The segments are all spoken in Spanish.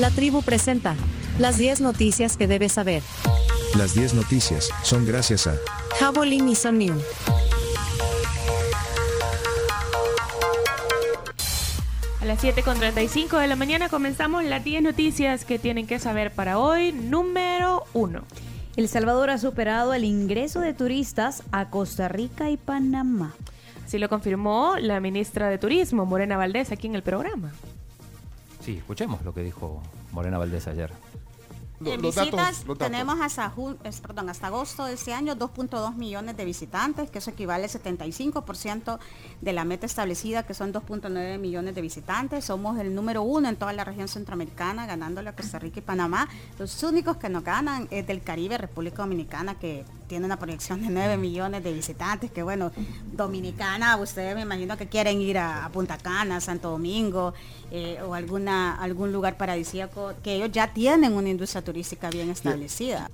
La tribu presenta las 10 noticias que debes saber. Las 10 noticias son gracias a Javelin y New. A las 7.35 de la mañana comenzamos las 10 noticias que tienen que saber para hoy. Número 1. El Salvador ha superado el ingreso de turistas a Costa Rica y Panamá. Así lo confirmó la ministra de Turismo, Morena Valdés, aquí en el programa. Sí, escuchemos lo que dijo Morena Valdés ayer. En visitas tenemos hasta, perdón, hasta agosto de este año 2.2 millones de visitantes, que eso equivale al 75% de la meta establecida, que son 2.9 millones de visitantes. Somos el número uno en toda la región centroamericana, ganándole a Costa Rica y Panamá. Los únicos que nos ganan es del Caribe, República Dominicana, que tiene una proyección de 9 millones de visitantes, que bueno, Dominicana, ustedes me imagino que quieren ir a, Punta Cana, Santo Domingo eh, o alguna, algún lugar paradisíaco, que ellos ya tienen una industria turística bien establecida.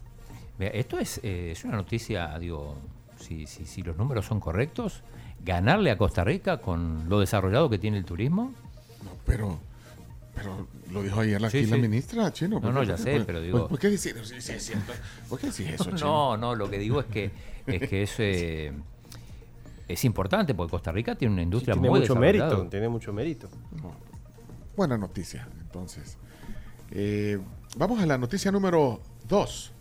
esto es, eh, es una noticia, digo, si, si, si los números son correctos, ganarle a Costa Rica con lo desarrollado que tiene el turismo. No, pero pero lo dijo ayer aquí la ministra, Chino. No, no, ya sé, pero digo... ¿Por qué decís, ¿Por qué decís eso, Chino? No, no, lo que digo es que, es, que es, eh, es importante porque Costa Rica tiene una industria tiene muy mucho mérito, Tiene mucho mérito. Buena noticia, entonces. Eh, vamos a la noticia número 2.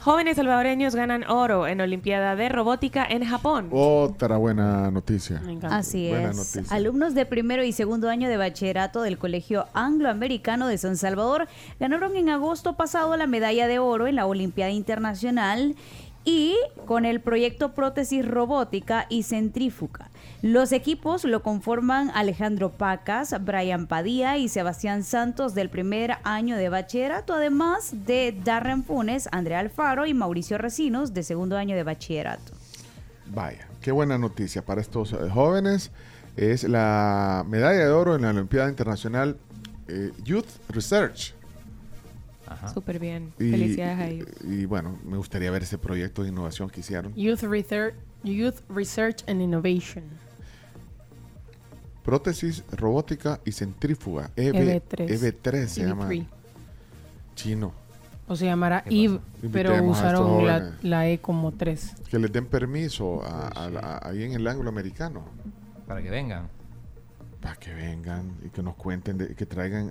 Jóvenes salvadoreños ganan oro en Olimpiada de Robótica en Japón. Otra buena noticia. Así es. Alumnos de primero y segundo año de bachillerato del Colegio Angloamericano de San Salvador ganaron en agosto pasado la medalla de oro en la Olimpiada Internacional y con el proyecto Prótesis Robótica y Centrífuga. Los equipos lo conforman Alejandro Pacas, Brian Padilla y Sebastián Santos del primer año de bachillerato, además de Darren Funes, Andrea Alfaro y Mauricio Recinos de segundo año de bachillerato. Vaya, qué buena noticia para estos eh, jóvenes. Es la medalla de oro en la Olimpiada Internacional eh, Youth Research Súper bien. Felicidades a ellos. Y, bueno, me gustaría ver ese proyecto de innovación que hicieron. Youth Research, Youth Research and Innovation. Prótesis robótica y centrífuga. EV, 3 EV3 se llama. Chino. O se llamará EVE, pero usaron la, E como 3. Que les den permiso ahí en el ángulo americano. Para que vengan para que vengan y que nos cuenten, que traigan,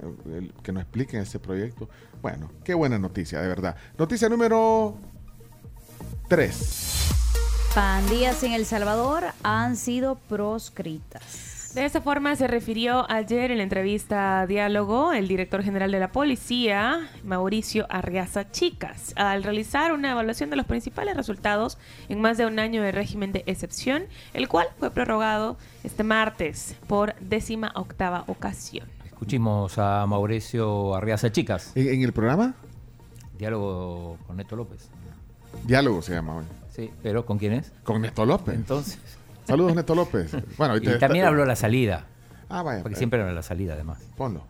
que nos expliquen este proyecto. Bueno, qué buena noticia, de verdad. Noticia número 3. Pandillas en El Salvador han sido proscritas. De esa forma se refirió ayer en la entrevista Diálogo el director general de la policía, Mauricio Arriaza Chicas, al realizar una evaluación de los principales resultados en más de un año de régimen de excepción, el cual fue prorrogado este martes por décima octava ocasión. Escuchimos a Mauricio Arriaza Chicas. ¿En, el programa? Diálogo con Neto López. Diálogo se llama hoy. Sí, pero ¿con quién es? Con Neto López. Entonces. Saludos, Neto López. Bueno, y también habló la salida. Ah, vaya. Porque siempre habla la salida, además. Ponlo.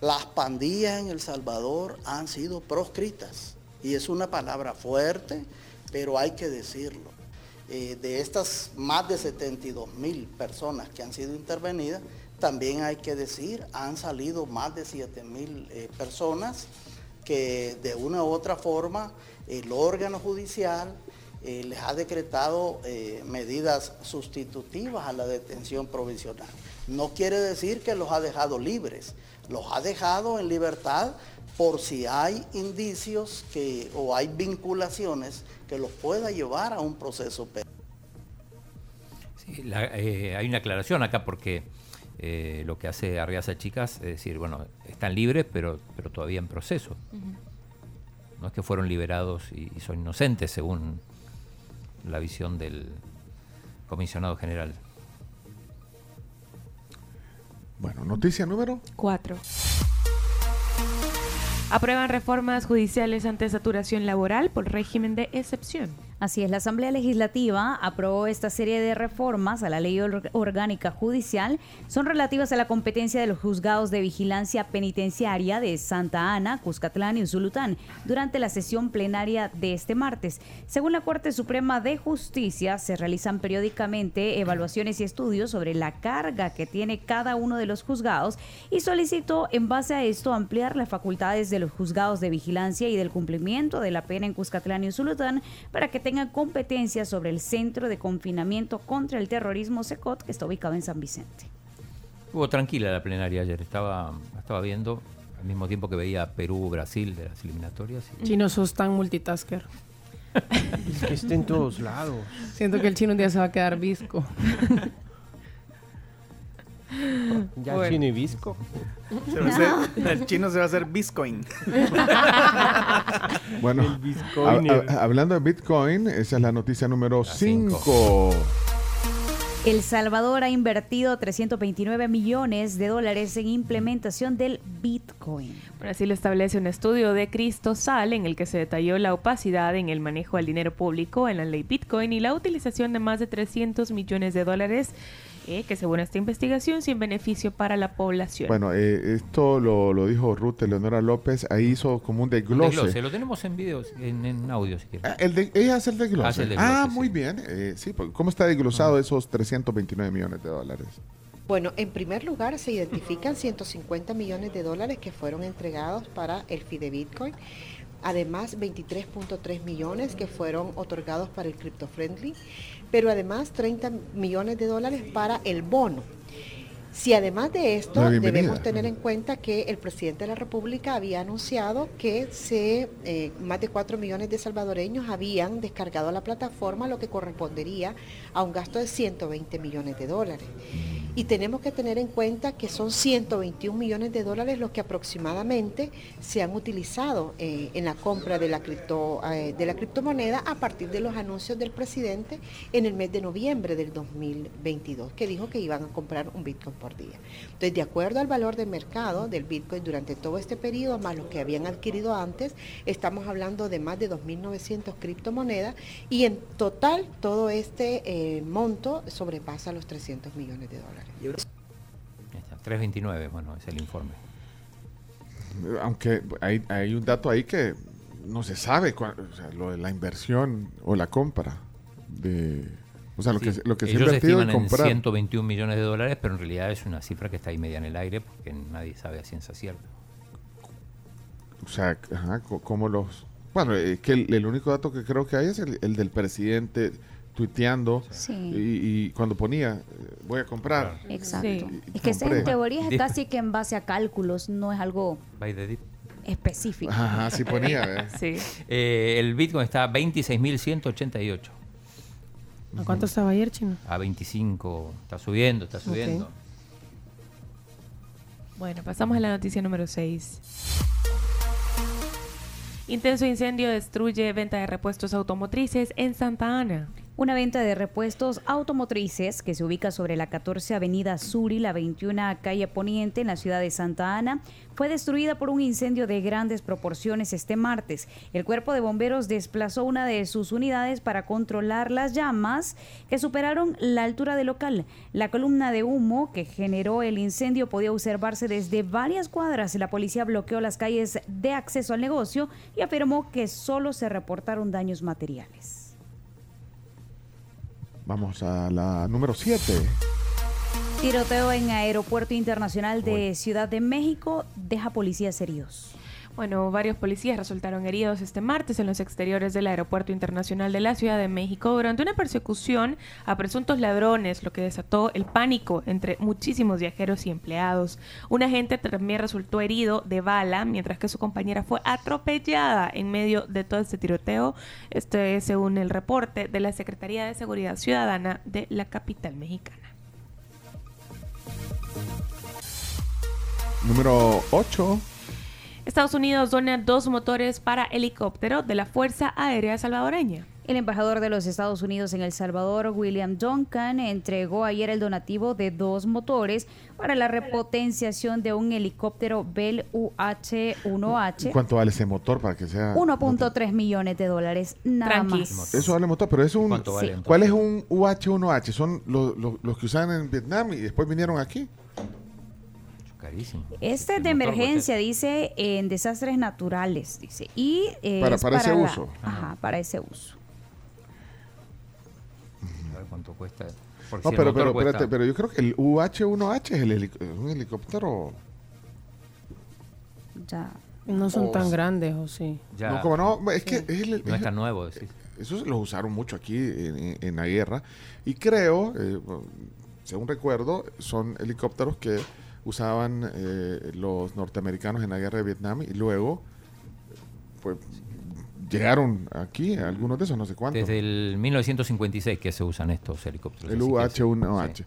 Las pandillas en El Salvador han sido proscritas. Y es una palabra fuerte, pero hay que decirlo. Eh, de estas más de 72 mil personas que han sido intervenidas, también hay que decir, han salido más de 7 mil eh, personas que de una u otra forma el órgano judicial eh, les ha decretado eh, medidas sustitutivas a la detención provisional. No quiere decir que los ha dejado libres, los ha dejado en libertad por si hay indicios que, o hay vinculaciones que los pueda llevar a un proceso penal. Sí, eh, hay una aclaración acá porque lo que hace Arriaza Chicas es decir, bueno, están libres pero, pero todavía en proceso. No es que fueron liberados y son inocentes según la visión del comisionado general. Bueno, noticia número 4. Aprueban reformas judiciales ante saturación laboral por régimen de excepción. Así es, la Asamblea Legislativa aprobó esta serie de reformas a la ley orgánica judicial. Son relativas a la competencia de los juzgados de vigilancia penitenciaria de Santa Ana, Cuscatlán y Usulután durante la sesión plenaria de este martes. Según la Corte Suprema de Justicia, se realizan periódicamente evaluaciones y estudios sobre la carga que tiene cada uno de los juzgados y solicitó en base a esto ampliar las facultades de los juzgados de vigilancia y del cumplimiento de la pena en Cuscatlán y Usulután para que tenga competencia sobre el Centro de Confinamiento contra el Terrorismo SECOT, que está ubicado en San Vicente. Estuvo tranquila la plenaria ayer, estaba, estaba viendo al mismo tiempo que veía Perú, Brasil de las eliminatorias. Chino, sos tan multitasker. es que esté en todos lados. Siento que el chino un día se va a quedar visco. Ya chino y visco. el chino se va a hacer Bitcoin. bueno, hablando de Bitcoin, esa es la noticia número 5. El Salvador ha invertido 329 millones de dólares en implementación del Bitcoin. Lo establece un estudio de Cristo Sal en el que se detalló la opacidad en el manejo del dinero público en la ley Bitcoin y la utilización de más de 300 millones de dólares que según esta investigación sin beneficio para la población. Bueno, eh, esto lo, dijo Ruth Eleonora López, ahí hizo como un desglose. lo tenemos en videos, en, audio si ah, ella hace el desglose. ah, muy bien. Eh, sí, pues, ¿cómo está desglosado esos 329 millones de dólares? Bueno, en primer lugar se identifican 150 millones de dólares que fueron entregados para el FIDE Bitcoin. Además, 23.3 millones que fueron otorgados para el Crypto Friendly pero además 30 millones de dólares para el bono. Si además de esto debemos tener en cuenta que el presidente de la República había anunciado que se, eh, más de 4 millones de salvadoreños habían descargado la plataforma, lo que correspondería a un gasto de 120 millones de dólares. Y tenemos que tener en cuenta que son 121 millones de dólares los que aproximadamente se han utilizado eh, en la compra de la, cripto, eh, de la criptomoneda a partir de los anuncios del presidente en el mes de noviembre del 2022, que dijo que iban a comprar un Bitcoin por día. Entonces, de acuerdo al valor de mercado del Bitcoin durante todo este periodo, más los que habían adquirido antes, estamos hablando de más de 2.900 criptomonedas y en total todo este eh, monto sobrepasa los 300 millones de dólares. 329, bueno, es el informe. Aunque hay, un dato ahí que no se sabe, o sea, lo de la inversión o la compra de... O sea, lo que, lo que se ha invertido en comprar. 121 millones de dólares, pero en realidad es una cifra que está ahí media en el aire porque nadie sabe a ciencia cierta. O sea, ajá, como los... Bueno, es que el, único dato que creo que hay es el, el del presidente tuiteando y, cuando ponía eh, voy a comprar. Exacto. es que en teoría es casi que en base a cálculos, no es algo específico. Ajá, así ponía. sí. Eh, el Bitcoin está a 26.188. ¿A cuánto estaba ayer, Chino? A 25. Está subiendo, está subiendo. Bueno, pasamos a la noticia número 6. Intenso incendio destruye venta de repuestos automotrices en Santa Ana. Una venta de repuestos automotrices que se ubica sobre la 14 Avenida Sur y la 21 Calle Poniente en la ciudad de Santa Ana fue destruida por un incendio de grandes proporciones este martes. El cuerpo de bomberos desplazó una de sus unidades para controlar las llamas que superaron la altura del local. La columna de humo que generó el incendio podía observarse desde varias cuadras. La policía bloqueó las calles de acceso al negocio y afirmó que solo se reportaron daños materiales. Vamos a la número 7. Tiroteo en Aeropuerto Internacional de Ciudad de México deja policías heridos. Bueno, varios policías resultaron heridos este martes en los exteriores del Aeropuerto Internacional de la Ciudad de México durante una persecución a presuntos ladrones, lo que desató el pánico entre muchísimos viajeros y empleados. Un agente también resultó herido de bala, mientras que su compañera fue atropellada en medio de todo este tiroteo. Este es según el reporte de la Secretaría de Seguridad Ciudadana de la capital mexicana. Número 8. Estados Unidos dona dos motores para helicóptero de la Fuerza Aérea Salvadoreña. El embajador de los Estados Unidos en El Salvador, William Duncan, entregó ayer el donativo de dos motores para la repotenciación de un helicóptero Bell UH-1H. ¿Cuánto vale ese motor para que sea? 1.3 millones de dólares, nada más. Eso vale motor, pero es un... ¿Cuál es un UH-1H? Son los, los que usaban en Vietnam y después vinieron aquí. Carísimo. Este es de emergencia, dice, en desastres naturales, dice. Y para, para, ese uso. Ajá, para ese uso. ¿Cuánto cuesta? no, pero, pero, espérate, pero yo creo que el UH-1H es el un helicóptero. Ya. No son tan grandes, ¿o sí? Ya. No, como no, es que no es tan nuevo. Eso lo usaron mucho aquí en, en la guerra. Y creo, eh, según recuerdo, son helicópteros que usaban eh, los norteamericanos en la guerra de Vietnam y luego pues llegaron aquí algunos de esos, no sé cuántos. Desde el 1956 que se usan estos helicópteros. El UH-1H.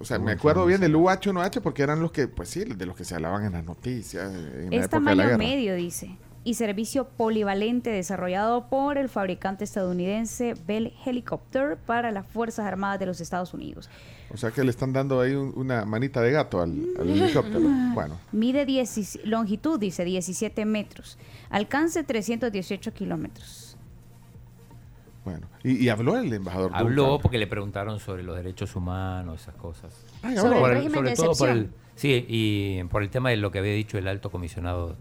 O sea, me acuerdo bien del UH-1H porque eran los que, pues sí, de los que se hablaban en las noticias. En es tamaño medio, dice. Y servicio polivalente desarrollado por el fabricante estadounidense Bell Helicopter para las Fuerzas Armadas de los Estados Unidos. O sea que le están dando ahí una manita de gato al, helicóptero. Bueno. Mide 10, longitud, dice 17 metros. Alcance 318 kilómetros. Bueno, ¿Y, habló el embajador? Habló porque le preguntaron sobre los derechos humanos, esas cosas. sobre el régimen de todo por el, Sí, y por el tema de lo que había dicho el alto comisionado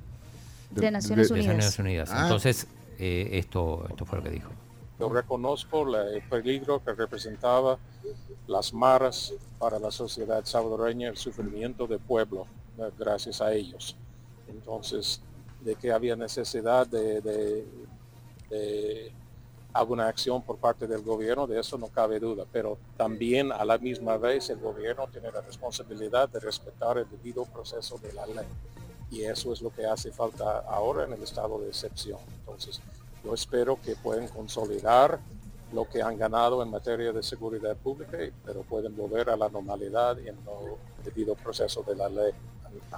de, Naciones Unidas. Unidas. Ah. Entonces, eh, esto, esto fue lo que dijo. Yo reconozco el peligro que representaba las maras para la sociedad salvadoreña, el sufrimiento del pueblo, gracias a ellos. Entonces, de que había necesidad de, alguna acción por parte del gobierno, de eso no cabe duda, pero también a la misma vez el gobierno tiene la responsabilidad de respetar el debido proceso de la ley. Y eso es lo que hace falta ahora en el estado de excepción. Entonces, yo espero que puedan consolidar lo que han ganado en materia de seguridad pública, pero pueden volver a la normalidad en el debido proceso de la ley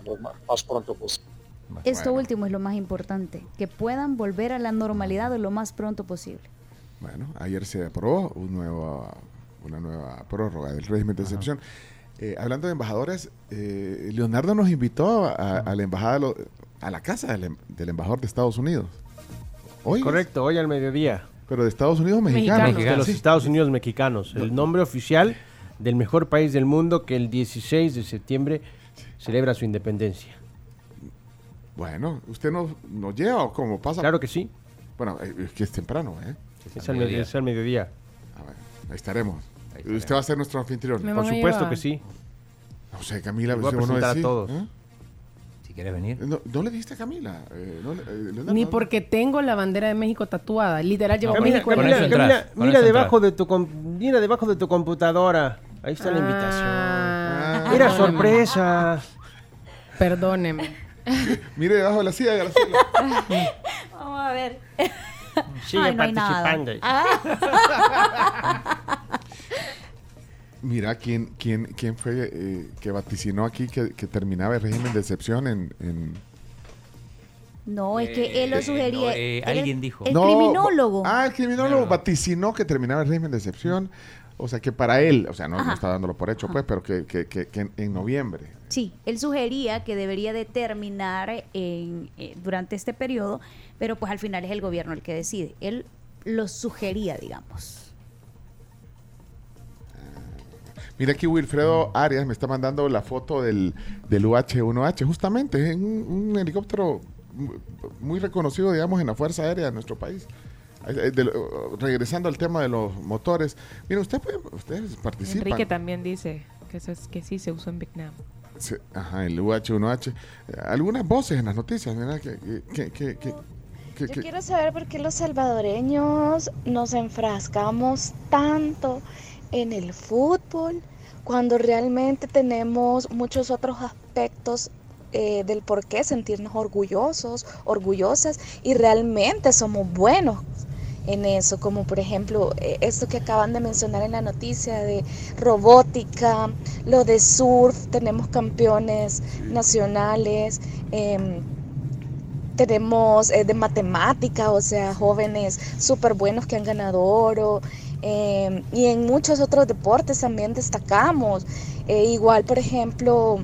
lo más pronto posible. Esto último es lo más importante, que puedan volver a la normalidad lo más pronto posible. Bueno, ayer se aprobó un nuevo, una nueva prórroga del régimen de excepción. Eh, hablando de embajadores, eh, Leonardo nos invitó a, la embajada, a la casa del, del embajador de Estados Unidos. Hoy. Correcto, hoy al mediodía. Pero de Estados Unidos mexicanos. De los Estados Unidos mexicanos. El nombre oficial del mejor país del mundo que el 16 de septiembre celebra su independencia. Bueno, ¿usted nos, lleva o cómo pasa? Claro que sí. Bueno, eh, es que es temprano, ¿eh? Es, al, mediodía. Es mediodía. ahí estaremos. Usted va a ser nuestro anfitrión. Por supuesto que sí. No sé, Camila, voy a presentar a todos. ¿eh? quiere venir. No, le diste a Camila. Eh, eh, Ni porque tengo la bandera de México tatuada. Literal llevo Camila, mira debajo de tu mira debajo de tu computadora. Ahí está la ah. invitación. Mira sorpresa. Perdóneme. Mire debajo de la silla, Graciela. Vamos a ver. Sigue participando. Mira, ¿quién, quién, quién fue eh, que vaticinó aquí que, terminaba el régimen de excepción en...? No, es que él lo eh, sugería. Eh, alguien dijo. El criminólogo. Ah, el criminólogo vaticinó que terminaba el régimen de excepción. O sea, que para él, o sea, no, está dándolo por hecho, pues, pero que, que, que, en, noviembre. Sí, él sugería que debería de terminar en, durante este periodo, pero pues al final es el gobierno el que decide. Él lo sugería, digamos. Mira aquí Wilfredo Arias me está mandando la foto del, del UH-1H, justamente, es un, helicóptero muy reconocido, digamos, en la Fuerza Aérea de nuestro país. Eh, regresando al tema de los motores, mira, usted puede, ustedes participan. Enrique también dice que, que sí se usó en Vietnam. ajá, el UH-1H. Algunas voces en las noticias, mira, que, que, que, que yo quiero saber por qué los salvadoreños nos enfrascamos tanto en el fútbol, cuando realmente tenemos muchos otros aspectos eh, del por qué sentirnos orgullosos, orgullosas y realmente somos buenos en eso, como por ejemplo eh, esto que acaban de mencionar en la noticia de robótica, lo de surf, tenemos campeones nacionales. Em, tenemos eh, de matemática, o sea, jóvenes súper buenos que han ganado oro. Em, y en muchos otros deportes también destacamos. Eh, igual, por ejemplo,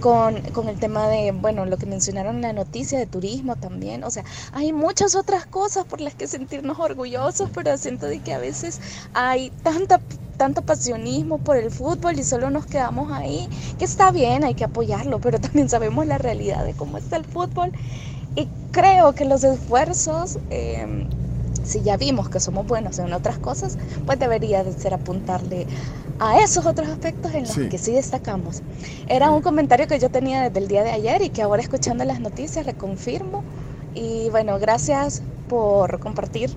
con, con, el tema de, bueno, lo que mencionaron en la noticia de turismo también. O sea, hay muchas otras cosas por las que sentirnos orgullosos, pero siento de que a veces hay tanta tanto pasionismo por el fútbol y solo nos quedamos ahí, que está bien, hay que apoyarlo, pero también sabemos la realidad de cómo está el fútbol. Y creo que los esfuerzos eh, si ya vimos que somos buenos en otras cosas, pues debería de ser apuntarle a esos otros aspectos en los que sí destacamos. Era un comentario que yo tenía desde el día de ayer y que ahora escuchando las noticias reconfirmo. Y bueno, gracias por compartir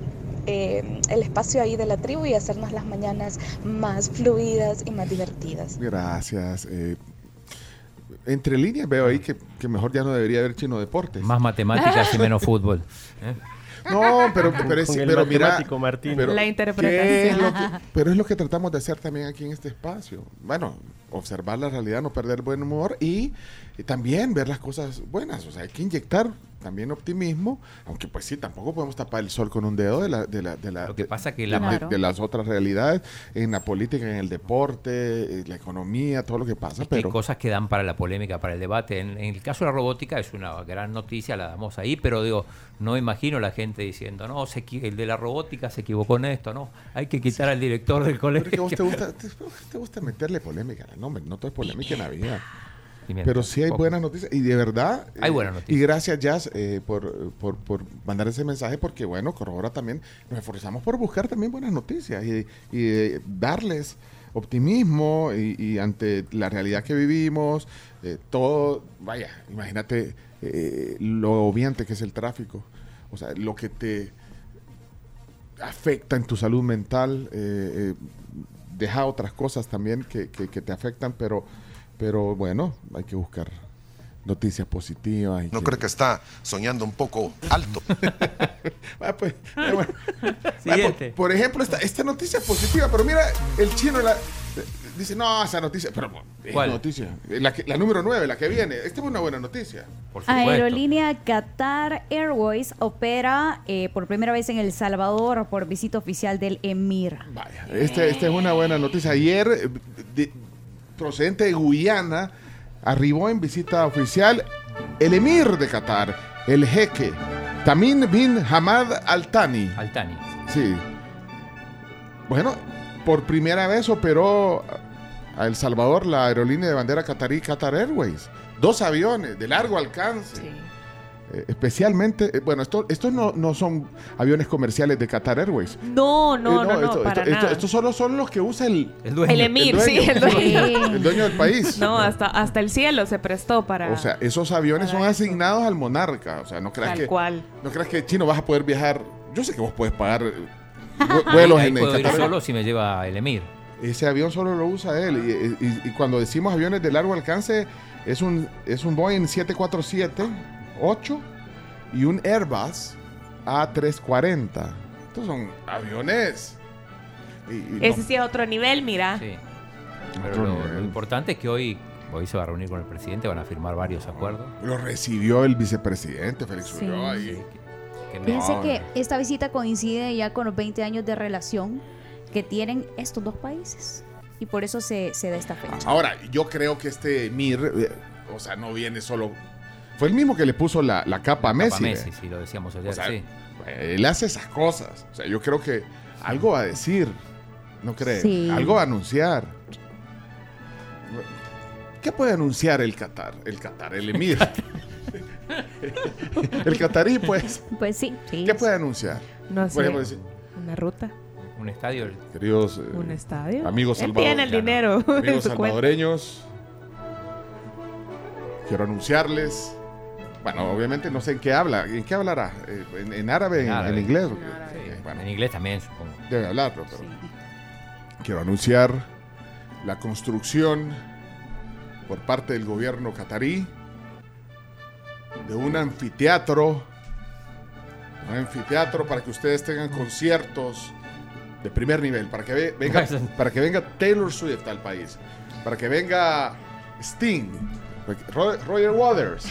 eh, el espacio ahí de la tribu y hacernos las mañanas más fluidas y más divertidas. Gracias. Eh, entre líneas veo ahí que, que, mejor ya no debería haber chino deportes. Más matemáticas y menos fútbol. ¿eh? No, pero, pero, es, pero mira, pero, la interpretación. pero es lo que tratamos de hacer también aquí en este espacio. Bueno, observar la realidad, no perder buen humor y, también ver las cosas buenas. O sea, hay que inyectar también optimismo, aunque pues sí, tampoco podemos tapar el sol con un dedo de, la, de, la, de, la, lo que pasa que de, las otras realidades en la política, en el deporte, en la economía, todo lo que pasa. pero hay cosas que dan para la polémica, para el debate. En, el caso de la robótica es una gran noticia, la damos ahí, pero digo, no imagino la gente diciendo, no, se, el de la robótica se equivocó en esto, no, hay que quitar al director del colegio. Pero te gusta, te, gusta meterle polémica, no, no todo es polémica en la vida. Pero sí hay buenas noticias y de verdad. Hay eh, buenas noticias. Y gracias, Jazz, eh, por, por, por, mandar ese mensaje porque, bueno, corrobora también. Nos esforzamos por buscar también buenas noticias y, y darles optimismo y, ante la realidad que vivimos, eh, todo, vaya, imagínate lo obviante que es el tráfico, o sea, lo que te afecta en tu salud mental, deja otras cosas también que, que, te afectan, pero, pero bueno, hay que buscar noticias positivas. ¿No cree que está soñando un poco alto? ah, pues, bueno. ah, por, por, ejemplo, esta, esta noticia es positiva, pero mira, el chino la, dice, no, esa noticia, pero ¿cuál noticia? La, la, número 9, la que viene. Esta es una buena noticia. Aerolínea Qatar Airways opera eh, por primera vez en El Salvador por visita oficial del Emir. Vaya, esta, es una buena noticia. Ayer, eh, procedente de Guyana, arribó en visita oficial el Emir de Qatar, el jeque, Tamim bin Hamad Al Thani. Al Thani. Sí. Bueno, por primera vez operó a El Salvador la aerolínea de bandera catarí Qatar Airways. Dos aviones de largo alcance. Eh, especialmente, eh, bueno, estos esto no, no, son aviones comerciales de Qatar Airways. No, no, eh, no, no, para nada. Estos solo son los que usa el, el, dueño, el emir, sí, el dueño. el dueño del país. No, hasta, hasta el cielo se prestó para. O sea, esos aviones son asignados al monarca. O sea, no creas Tal que. cual. No creas que chino vas a poder viajar. Yo sé que vos puedes pagar vuelos en, puedo ir solo si me lleva el emir. Ese avión solo lo usa él. Y, cuando decimos aviones de largo alcance, es un, es un Boeing 747-8 y un Airbus A340. Estos son aviones. Ese sí es otro nivel, mira. Sí. Pero lo, importante es que hoy Hoy se va a reunir con el presidente, van a firmar varios acuerdos. Lo recibió el vicepresidente Félix sí. Fíjense que esta visita coincide ya con los 20 años de relación que tienen estos dos países. Y por eso se, se da esta fecha. Ahora, yo creo que este Mir, eh, o sea, no viene solo. Fue el mismo que le puso la, la capa a Messi. Capa Messi, ¿eh? sí, lo decíamos ayer, sí. Él hace esas cosas. O sea, yo creo que algo va a decir. ¿No cree? Algo va a anunciar. ¿Qué puede anunciar el Qatar? El Qatar, el Emir. el catarí, pues. Pues sí, ¿Qué puede anunciar? No sé. Una ruta. Un estadio. Queridos eh, ¿Un estadio? amigos salvadoreños. tiene el dinero. Amigos salvadoreños. Quiero anunciarles. Bueno, obviamente no sé en qué habla. ¿En qué hablará? Eh, ¿En, árabe? En, inglés? En, inglés también, supongo. Debe hablar, pero, quiero anunciar la construcción por parte del gobierno catarí de un anfiteatro, un anfiteatro para que ustedes tengan conciertos de primer nivel, para que venga, para que venga Taylor Swift al país, para que venga Sting, Roger Waters.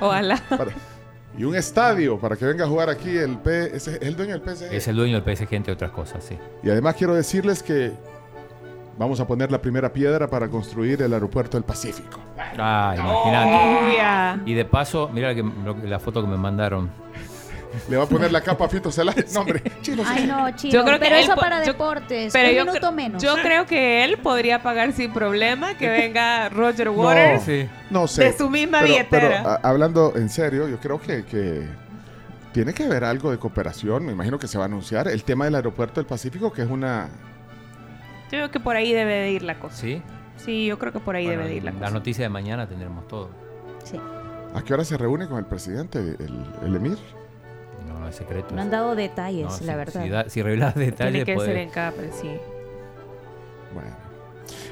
Ojalá. y un estadio para que venga a jugar aquí el P, ¿es el dueño del PSG. Es el dueño del PSG, entre otras cosas, sí. Y además quiero decirles que vamos a poner la primera piedra para construir el aeropuerto del Pacífico. Ah, imagínate. Y de paso, mira que, la foto que me mandaron. Le va a poner la capa a Fito Celaya. No, hombre, chino. Ay, no, chino. Yo creo pero eso para deportes. Pero un yo minuto menos. Yo creo que él podría pagar sin problema que venga Roger Waters no, sé. de su misma billetera. Pero, hablando en serio, yo creo que, que tiene que haber algo de cooperación. Me imagino que se va a anunciar el tema del aeropuerto del Pacífico, que es una yo creo que por ahí debe de ir la cosa. ¿Sí? Sí, yo creo que por ahí debe de ir la, cosa. La noticia de mañana tendremos todo. Sí. ¿A qué hora se reúne con el presidente, el, emir? No, es secreto. No han dado detalles, la verdad. Si, si revelas detalles. Tiene que ser en Capri, sí. Bueno.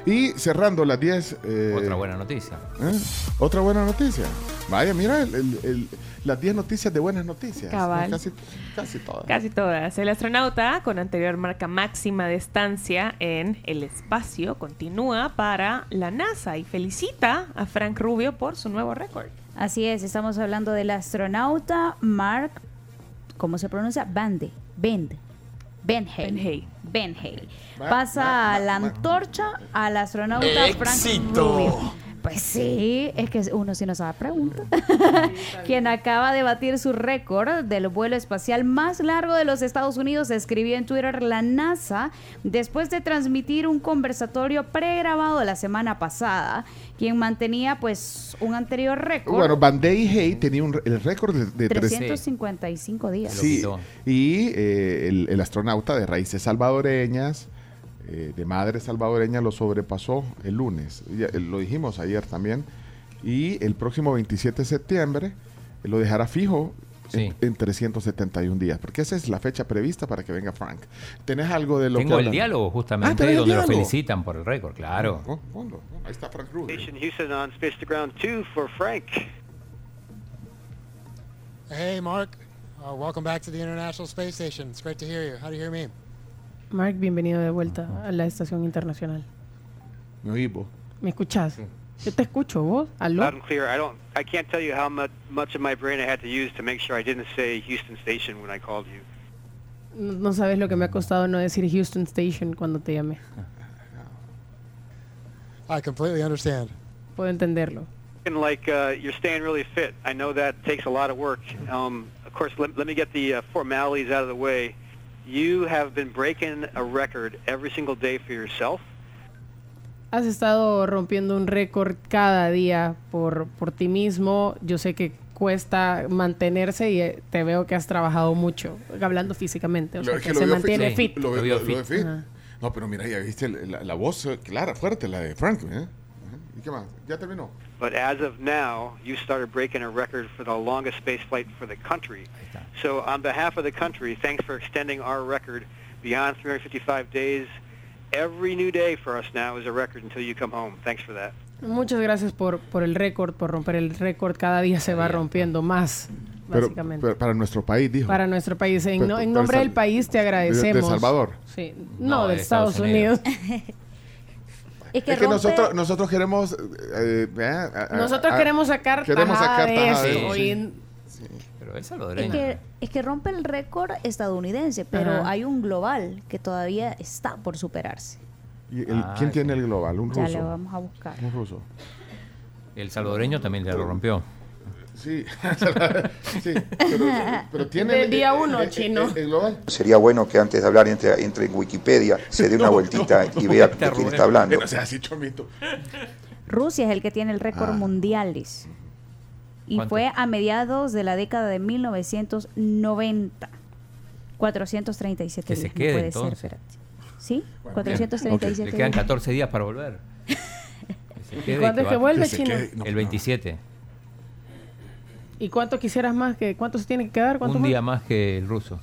Y cerrando las 10. Eh, Otra buena noticia. ¿eh? Otra buena noticia. Vaya, mira el las 10 noticias de buenas noticias. Casi, casi todas. Casi todas. El astronauta con anterior marca máxima de estancia en el espacio continúa para la NASA y felicita a Frank Rubio por su nuevo récord. Así es, estamos hablando del astronauta Mark, ¿cómo se pronuncia? Bande, Bend. Ben Hay. Ben Hay. Pasa la antorcha al astronauta Frank Rubio. Pues sí, es que uno sí no sabe pregunta. Quien acaba de batir su récord del vuelo espacial más largo de los Estados Unidos escribió en Twitter la NASA después de transmitir un conversatorio pregrabado la semana pasada, quien mantenía pues un anterior récord. Bueno, Van Hay tenía el récord de, 355 días. Sí, y eh, el, el astronauta de raíces salvadoreñas eh, de madre salvadoreña lo sobrepasó el lunes, eh, lo dijimos ayer también, y el próximo 27 de septiembre lo dejará fijo en, 371 días, porque esa es la fecha prevista para que venga Frank. ¿Tenés algo de lo Tengo el diálogo justamente ah, donde lo felicitan por el récord, claro. Oh, oh, oh, ahí está Frank Rubio. Houston on Space to Ground 2 for Frank. Hey Mark, uh, welcome back to the International Space Station. It's great to hear you. How do you hear me? Mark, bienvenido de vuelta a la estación internacional. Me oí ¿Me escuchas? Yo te escucho, ¿vos? ¿Aló? Loud and clear. I don't. I can't tell you how much, much of my brain I had to use to make sure I didn't say Houston Station when I called you. No, sabes lo que me ha costado no decir Houston Station cuando te llamé. I completely understand. Puedo entenderlo. And like uh, you're staying really fit. I know that takes a lot of work. Um, of course, let, let me get the uh, formalities out of the way. You have been breaking a record every single day for yourself. Has estado rompiendo un récord cada día por, por ti mismo. Yo sé que cuesta mantenerse y eh, te veo que has trabajado mucho, hablando físicamente. O sea, que, se mantiene fit. Lo, fit. No, pero mira, ya viste la, la, voz clara, fuerte, la de Frank. ¿eh? ¿Y qué más? ¿Ya terminó? But as of now, you started breaking a record for the longest space flight for the country. So on behalf of the country, thanks for extending our record beyond 355 days. Every new day for us now is a record until you come home. Thanks for that. Muchas gracias por, por el récord, por romper el récord. Cada día se va rompiendo más, básicamente. Pero, para nuestro país, dijo. Para nuestro país. En, en nombre del país te agradecemos. ¿De, Salvador? Sí. No, de, Estados, Unidos. Es que, nosotros, nosotros queremos... Eh, nosotros queremos sacar queremos sacar de pero es, que, es que rompe el récord estadounidense, pero hay un global que todavía está por superarse. ¿Y ah, ¿Quién tiene el global? ¿Un ruso? Ya lo vamos a buscar. Un ruso. El salvadoreño también ya lo rompió. Sí, sí pero, tiene... El día uno, chino. Sería bueno que antes de hablar entre, entre en Wikipedia, se dé una vueltita y vea de quién está hablando. Rusia es el que tiene el récord ah. mundial, dice. Y fue a mediados de la década de 1990. 437 que se quede, puede entonces. ser, ¿Sí? 437 Le quedan 14 días para volver. ¿Cuándo es que vuelve, Chino? el 27. ¿Y cuánto quisieras más? que ¿Cuánto se tiene que quedar? Un día más que el ruso.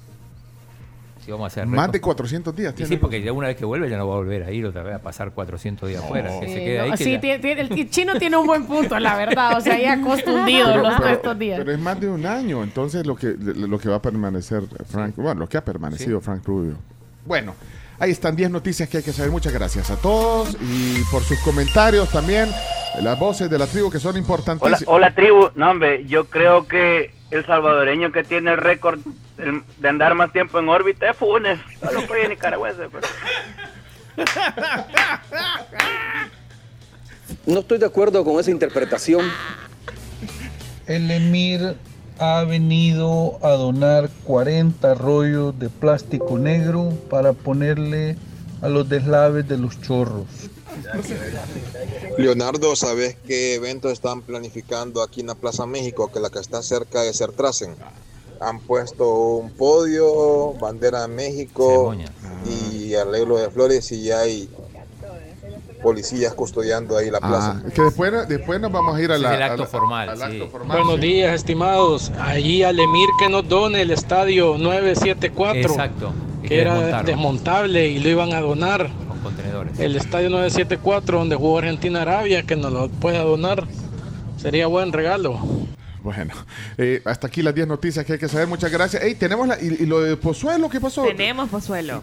Si vamos a hacer más de 400 días. sí, porque ya una vez que vuelve ya no va a volver a ir otra vez a pasar 400 días afuera. sí, el chino tiene un buen punto, la verdad. O sea, ya acostumbrado los estos días. Pero es más de un año, entonces lo que, lo que va a permanecer Frank, bueno, lo que ha permanecido Frank Rubio. Bueno. Ahí están 10 noticias que hay que saber. Muchas gracias a todos y por sus comentarios también. Las voces de la tribu que son importantísimas. Hola, hola tribu. No, hombre, yo creo que el salvadoreño que tiene el récord de andar más tiempo en órbita es Funes. Solo fue nicaragüense. No estoy de acuerdo con esa interpretación. El emir ha venido a donar 40 rollos de plástico negro para ponerle a los deslaves de los chorros. Leonardo, ¿sabes qué eventos están planificando aquí en la Plaza México, que la que está cerca de Sertracen? Han puesto un podio, bandera de México y arreglo de flores y ya hay policías custodiando ahí la plaza. Ah, que después, después nos vamos a ir a la, el acto, formal, Buenos días, estimados. Allí al Emir que nos done el estadio 974. Exacto. Que, era desmontable y lo iban a donar. Contenedores. El estadio 974 donde jugó Argentina-Arabia, que nos lo pueda donar. Sería buen regalo. Bueno, eh, hasta aquí las 10 noticias que hay que saber. Muchas gracias. Hey, tenemos la, y, y, lo de Pozuelo, ¿qué pasó? Tenemos Pozuelo.